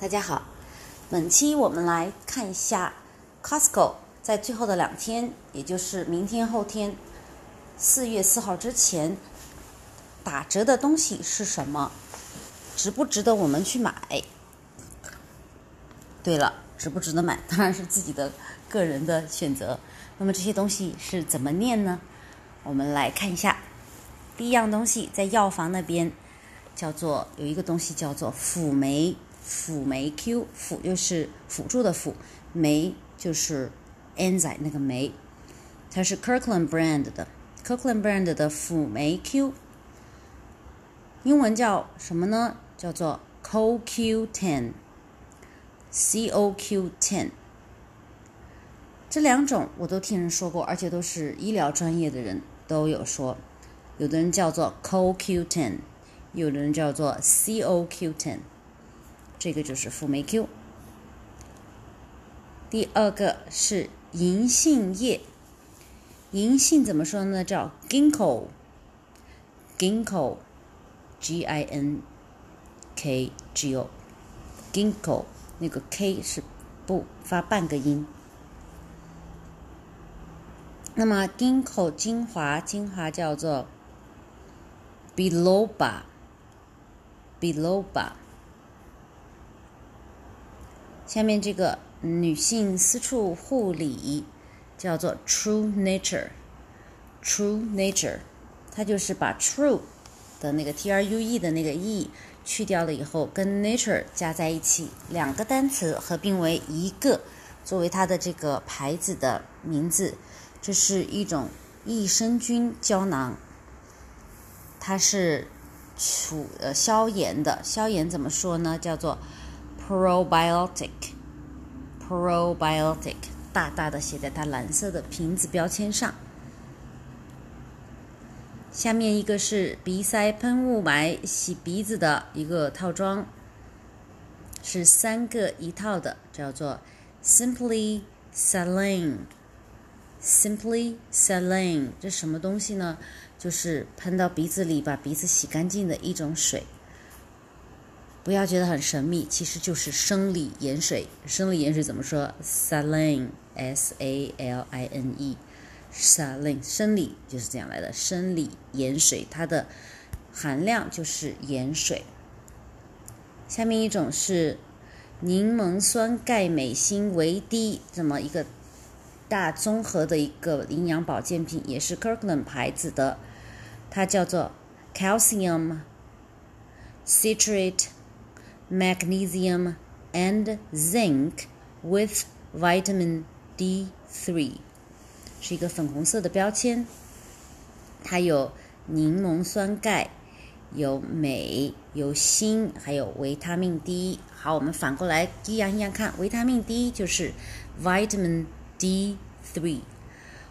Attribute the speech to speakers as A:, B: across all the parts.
A: 大家好，本期我们来看一下 Costco 在最后的两天，也就是明天、后天，四月四号之前打折的东西是什么？值不值得我们去买？对了，值不值得买，当然是自己的个人的选择。那么这些东西是怎么念呢？我们来看一下，第一样东西在药房那边叫做有一个东西叫做辅酶。辅酶 Q 辅就是辅助的辅，酶就是 enzyme 那个酶，它是 Kirkland brand 的 Kirkland brand 的辅酶 Q，英文叫什么呢？叫做 CoQ10，CoQ10。这两种我都听人说过，而且都是医疗专业的人都有说，有的人叫做 CoQ10，有的人叫做 CoQ10。这个就是辅酶 Q。第二个是银杏叶，银杏怎么说呢？叫 ginkgo，ginkgo，g i n k g o，ginkgo，那个 k 是不发半个音。那么 ginkgo 精华，精华叫做 biloba，biloba。下面这个女性私处护理叫做 True Nature，True Nature，它就是把 True 的那个 T R U E 的那个 E 去掉了以后，跟 Nature 加在一起，两个单词合并为一个，作为它的这个牌子的名字。这是一种益生菌胶囊，它是除呃消炎的，消炎怎么说呢？叫做 probiotic，probiotic，大大的写在它蓝色的瓶子标签上。下面一个是鼻塞喷雾霾洗鼻子的一个套装，是三个一套的，叫做 Simply Saline，Simply Saline，这什么东西呢？就是喷到鼻子里把鼻子洗干净的一种水。不要觉得很神秘，其实就是生理盐水。生理盐水怎么说？saline，s a l i n e，saline，生理就是这样来的。生理盐水，它的含量就是盐水。下面一种是柠檬酸钙镁锌维 D，这么一个大综合的一个营养保健品，也是 Kirkland 牌子的，它叫做 calcium citrate。Magnesium and zinc with vitamin D3，是一个粉红色的标签。它有柠檬酸钙，有镁，有锌，还有维他命 D。好，我们反过来一样一样看，维他命 D 就是 vitamin D3。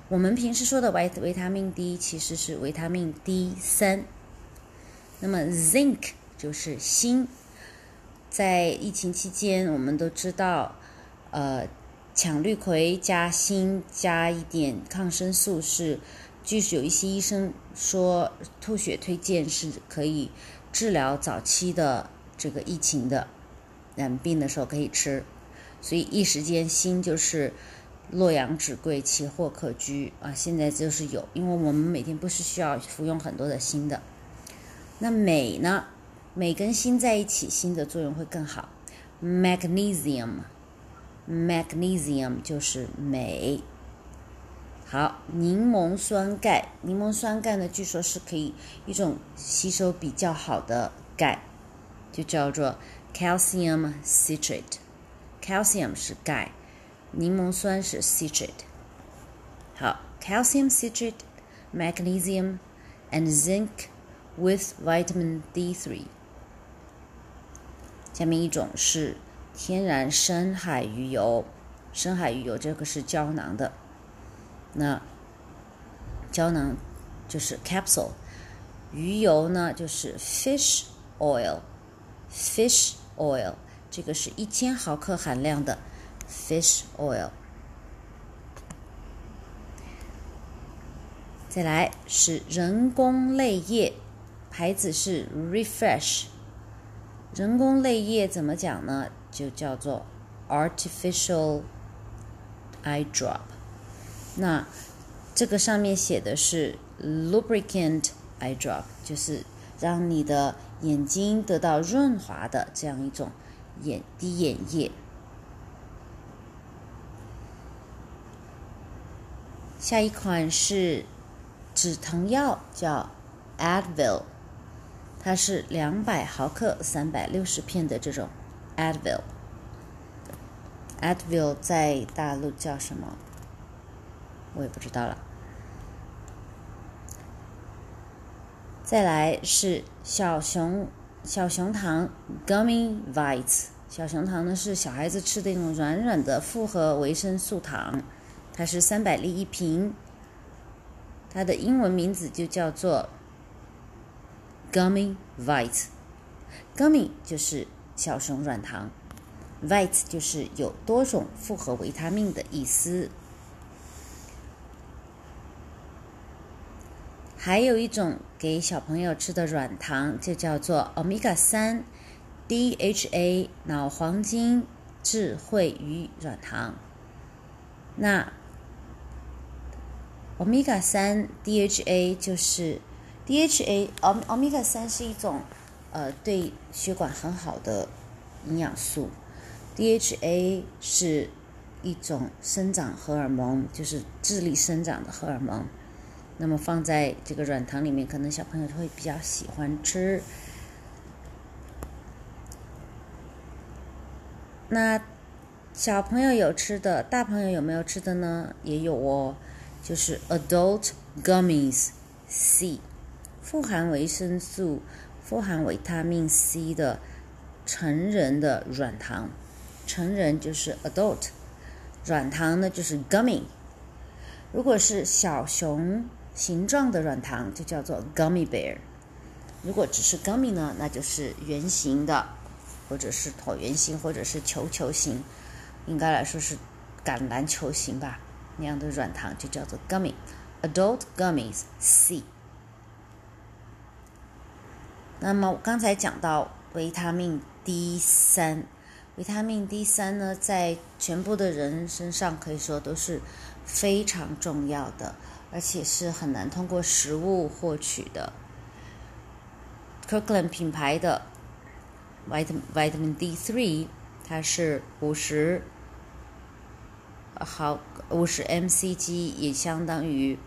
A: 我们平时说的维维他命 D 其实是维他命 D 三。那么 zinc 就是锌。在疫情期间，我们都知道，呃，羟氯喹加锌加一点抗生素是，据有一些医生说吐血推荐是可以治疗早期的这个疫情的，染病的时候可以吃，所以一时间锌就是洛阳纸贵，奇货可居啊。现在就是有，因为我们每天不是需要服用很多的锌的，那镁呢？镁跟锌在一起，锌的作用会更好。Magnesium，magnesium 就是镁。好，柠檬酸钙，柠檬酸钙呢，据说是可以一种吸收比较好的钙，就叫做 calcium citrate。calcium 是钙，柠檬酸是 citrate。好，calcium citrate，magnesium and zinc with vitamin D3。下面一种是天然深海鱼油，深海鱼油这个是胶囊的，那胶囊就是 capsule，鱼油呢就是 fish oil，fish oil 这个是一千毫克含量的 fish oil。再来是人工泪液，牌子是 refresh。人工泪液怎么讲呢？就叫做 artificial eye drop。那这个上面写的是 lubricant eye drop，就是让你的眼睛得到润滑的这样一种眼滴眼液。下一款是止疼药，叫 Advil，它是两百毫克、三百六十片的这种 Advil。Advil 在大陆叫什么？我也不知道了。再来是小熊小熊糖 Gummy Vites，小熊糖呢是小孩子吃的那种软软的复合维生素糖，它是三百粒一瓶，它的英文名字就叫做 Gummy Vites。Gummy 就是小熊软糖，Vites 就是有多种复合维他命的意思。还有一种给小朋友吃的软糖，就叫做 Omega 三 DHA 脑黄金智慧鱼软糖。那 Omega 三 DHA 就是 DHA，Om Omega 三是一种呃对血管很好的营养素，DHA 是一种生长荷尔蒙，就是智力生长的荷尔蒙。那么放在这个软糖里面，可能小朋友会比较喜欢吃。那小朋友有吃的，大朋友有没有吃的呢？也有哦，就是 Adult Gummies C，富含维生素、富含维他命 C 的成人的软糖。成人就是 Adult，软糖呢就是 Gummy。如果是小熊。形状的软糖就叫做 gummy bear。如果只是 gummy 呢，那就是圆形的，或者是椭圆形，或者是球球形，应该来说是橄榄球形吧。那样的软糖就叫做 gummy。Adult gummies C。那么我刚才讲到维他命 D 三，维他命 D 三呢，在全部的人身上可以说都是非常重要的。而且是很难通过食物获取的。Kirkland 品牌的 Vitamin Vitamin D3，它是五十毫五十 mcg，也相当于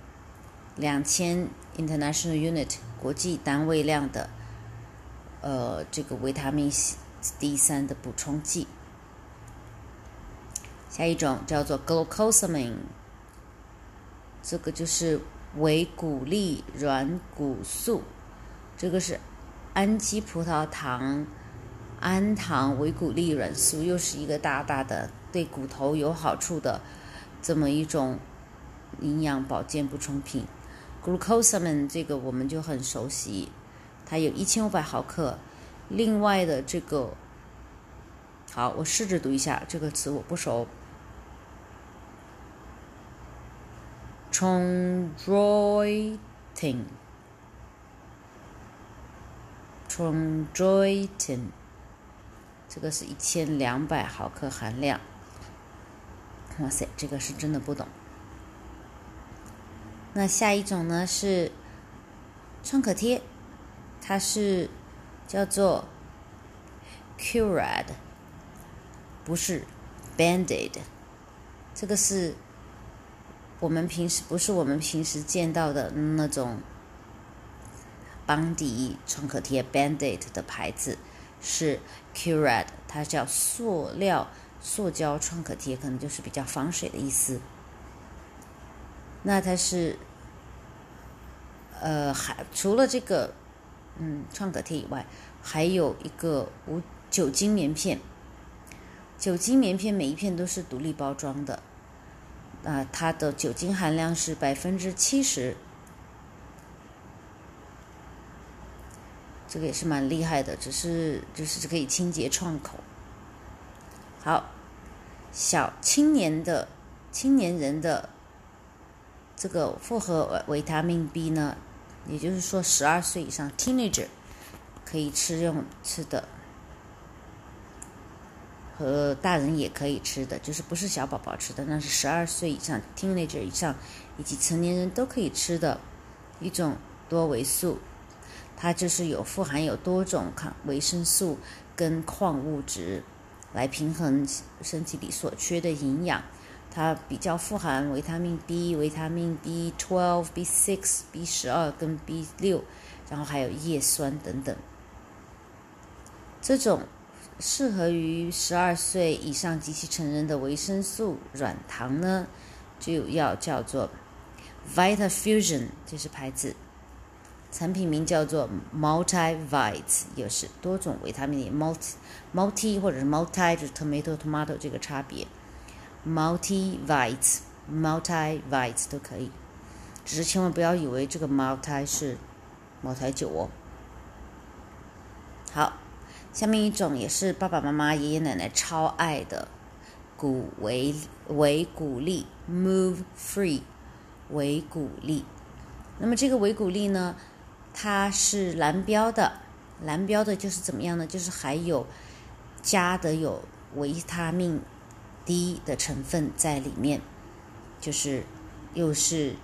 A: 两千 International Unit 国际单位量的呃这个维他命 D 三的补充剂。下一种叫做 Glucosamine。这个就是维骨力软骨素，这个是氨基葡萄糖、氨糖、维骨力软素，又是一个大大的对骨头有好处的这么一种营养保健补充品。Glucosamine 这个我们就很熟悉，它有一千五百毫克。另外的这个，好，我试着读一下这个词，我不熟。chondroitin，chondroitin，这个是一千两百毫克含量。哇塞，这个是真的不懂。那下一种呢是创可贴，它是叫做 Curad，不是 Band-Aid，这个是。我们平时不是我们平时见到的那种邦迪创可贴 （Band-Aid） 的牌子，是 Curad，它叫塑料塑胶创可贴，可能就是比较防水的意思。那它是，呃，还除了这个嗯创可贴以外，还有一个无酒精棉片。酒精棉片每一片都是独立包装的。啊，它的酒精含量是百分之七十，这个也是蛮厉害的，只是就是可以清洁创口。好，小青年的青年人的这个复合维他命 B 呢，也就是说十二岁以上 teenager 可以吃用吃的和大人也可以吃的，就是不是小宝宝吃的，那是十二岁以上、teenager 以上以及成年人都可以吃的一种多维素。它就是有富含有多种抗维生素跟矿物质，来平衡身体里所缺的营养。它比较富含维他命 B、维他命 B12、B6、B12 跟 B6，然后还有叶酸等等。这种。适合于十二岁以上及其成人的维生素软糖呢，就要叫做 Vita Fusion，这是牌子，产品名叫做 MultiVites，也是多种维他命 multi multi 或者是 multi 就是 tomato tomato 这个差别 multivites multivites 都可以，只是千万不要以为这个 multi 是茅台酒哦。好。下面一种也是爸爸妈妈、爷爷奶奶超爱的谷维维谷粒 （Move Free） 维谷粒。那么这个维谷粒呢，它是蓝标的，蓝标的就是怎么样呢？就是含有加的有维他命 D 的成分在里面，就是又是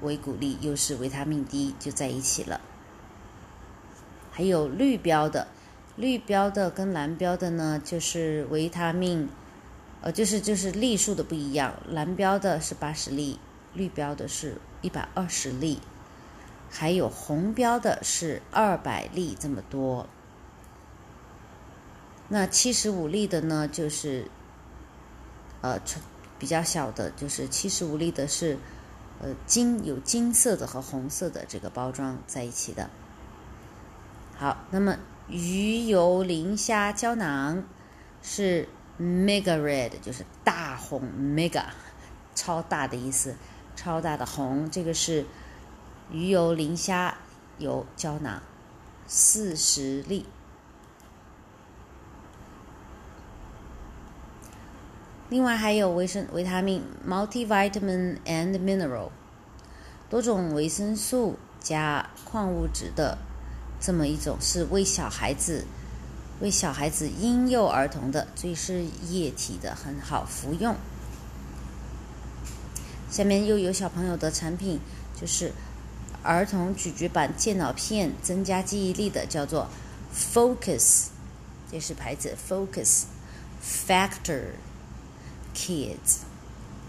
A: 维骨力，又是维他命 D 就在一起了。还有绿标的。绿标的跟蓝标的呢，就是维他命，呃，就是就是粒数的不一样。蓝标的是八十粒，绿标的是一百二十粒，还有红标的是二百粒这么多。那七十五粒的呢，就是呃，比较小的，就是七十五粒的是呃金有金色的和红色的这个包装在一起的。好，那么。鱼油磷虾胶囊是 mega red，就是大红 mega，超大的意思，超大的红。这个是鱼油磷虾油胶囊，四十粒。另外还有维生维他命 multivitamin and mineral，多种维生素加矿物质的。这么一种是为小孩子、为小孩子婴幼儿童的，所以是液体的，很好服用。下面又有小朋友的产品，就是儿童咀嚼版健脑片，增加记忆力的，叫做 Focus，这是牌子 Focus Factor Kids，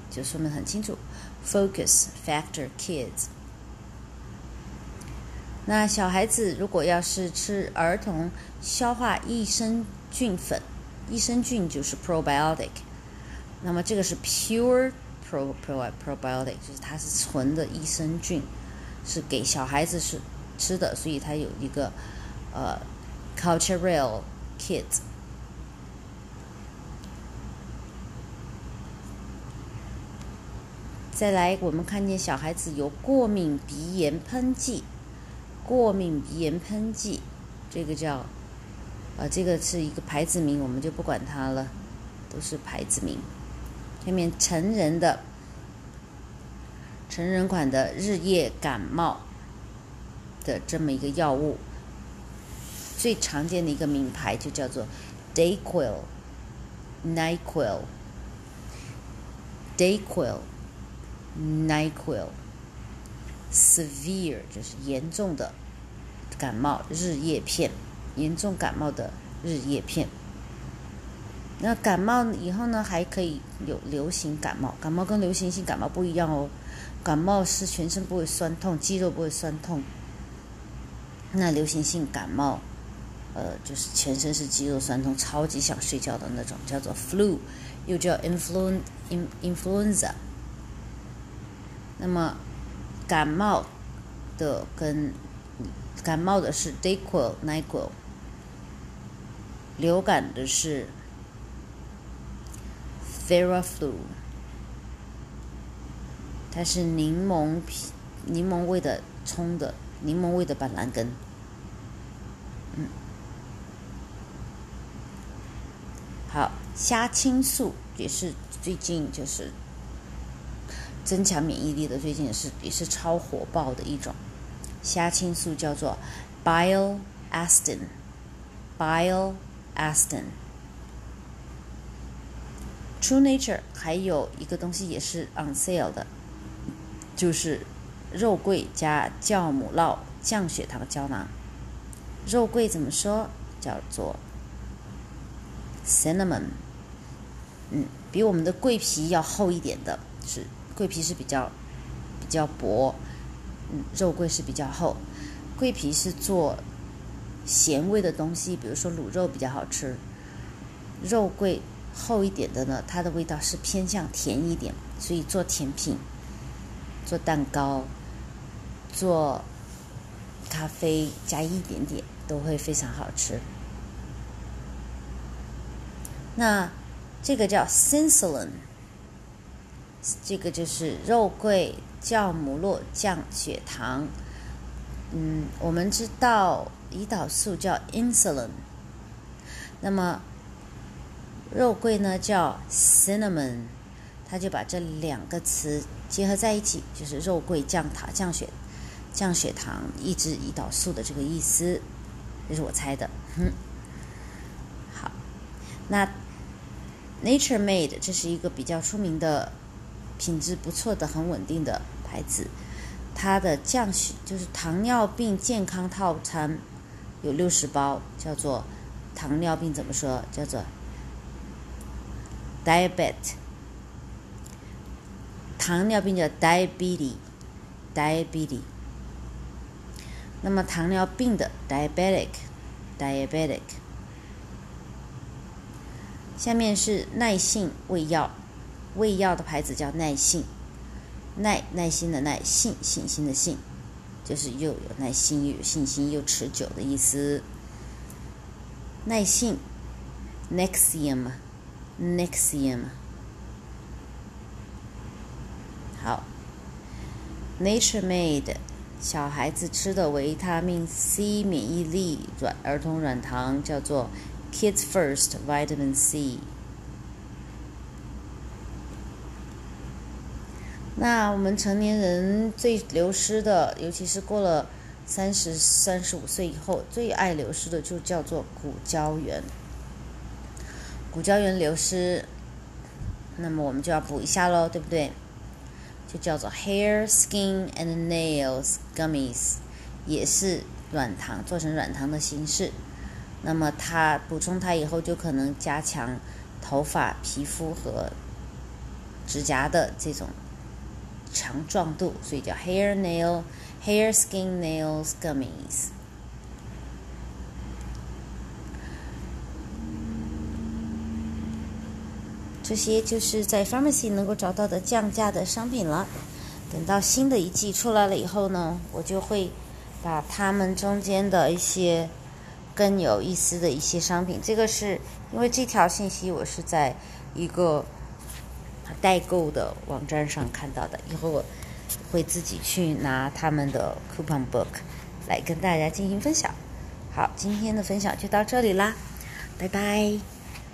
A: 就说明很清楚，Focus Factor Kids。那小孩子如果要是吃儿童消化益生菌粉，益生菌就是 probiotic，那么这个是 pure probiotic，就是它是纯的益生菌，是给小孩子是吃的，所以它有一个呃 cultural kit。再来，我们看见小孩子有过敏鼻炎喷剂。过敏鼻炎喷剂，这个叫，啊，这个是一个牌子名，我们就不管它了，都是牌子名。下面成人的，成人款的日夜感冒的这么一个药物，最常见的一个名牌就叫做 Dayquil、Nyquil、Dayquil、Nyquil。Severe 就是严重的感冒日夜片，严重感冒的日夜片。那感冒以后呢，还可以有流行感冒。感冒跟流行性感冒不一样哦。感冒是全身不会酸痛，肌肉不会酸痛。那流行性感冒，呃，就是全身是肌肉酸痛，超级想睡觉的那种，叫做 flu，又叫 influ influenza。那么。感冒的跟感冒的是 Dayquil、Nyquil，流感的是 Theraflu，它是柠檬皮柠檬味的冲的柠檬味的板蓝根，嗯，好，虾青素也是最近就是。增强免疫力的，最近也是也是超火爆的一种虾青素，叫做 bile a s t i n bile a s t i n True Nature 还有一个东西也是 on sale 的，就是肉桂加酵母酪降血糖胶囊。肉桂怎么说？叫做 cinnamon。嗯，比我们的桂皮要厚一点的，是桂皮是比较比较薄，嗯，肉桂是比较厚。桂皮是做咸味的东西，比如说卤肉比较好吃。肉桂厚一点的呢，它的味道是偏向甜一点，所以做甜品、做蛋糕、做咖啡加一点点都会非常好吃。那这个叫 cinnamon，这个就是肉桂酵母酪降血糖。嗯，我们知道胰岛素叫 insulin，那么肉桂呢叫 cinnamon，它就把这两个词结合在一起，就是肉桂降糖、降血、降血糖、抑制胰岛素的这个意思，这是我猜的。哼，好，那 Nature Made 这是一个比较出名的、品质不错的、很稳定的牌子。它的降血就是糖尿病健康套餐，有六十包，叫做糖尿病怎么说？叫做 diabetes。糖尿病叫 diabetes，diabetes。那么糖尿病的 diabetic，diabetic。下面是耐性胃药，胃药的牌子叫耐性。耐耐心的耐，信信心的信，就是又有耐心又有信心又持久的意思。耐性，Nexium，Nexium。好，Nature Made，小孩子吃的维他命 C 免疫力软儿童软糖叫做 Kids First Vitamin C。那我们成年人最流失的，尤其是过了三十三十五岁以后，最爱流失的就叫做骨胶原。骨胶原流失，那么我们就要补一下喽，对不对？就叫做 Hair, Skin and Nails Gummies，也是软糖做成软糖的形式。那么它补充它以后，就可能加强头发、皮肤和指甲的这种。强壮度，所以叫 hair nail hair skin nails gummies。这些就是在 pharmacy 能够找到的降价的商品了。等到新的一季出来了以后呢，我就会把它们中间的一些更有意思的一些商品。这个是因为这条信息我是在一个。代购的网站上看到的，以后我会自己去拿他们的 coupon book 来跟大家进行分享。好，今天的分享就到这里啦，拜拜。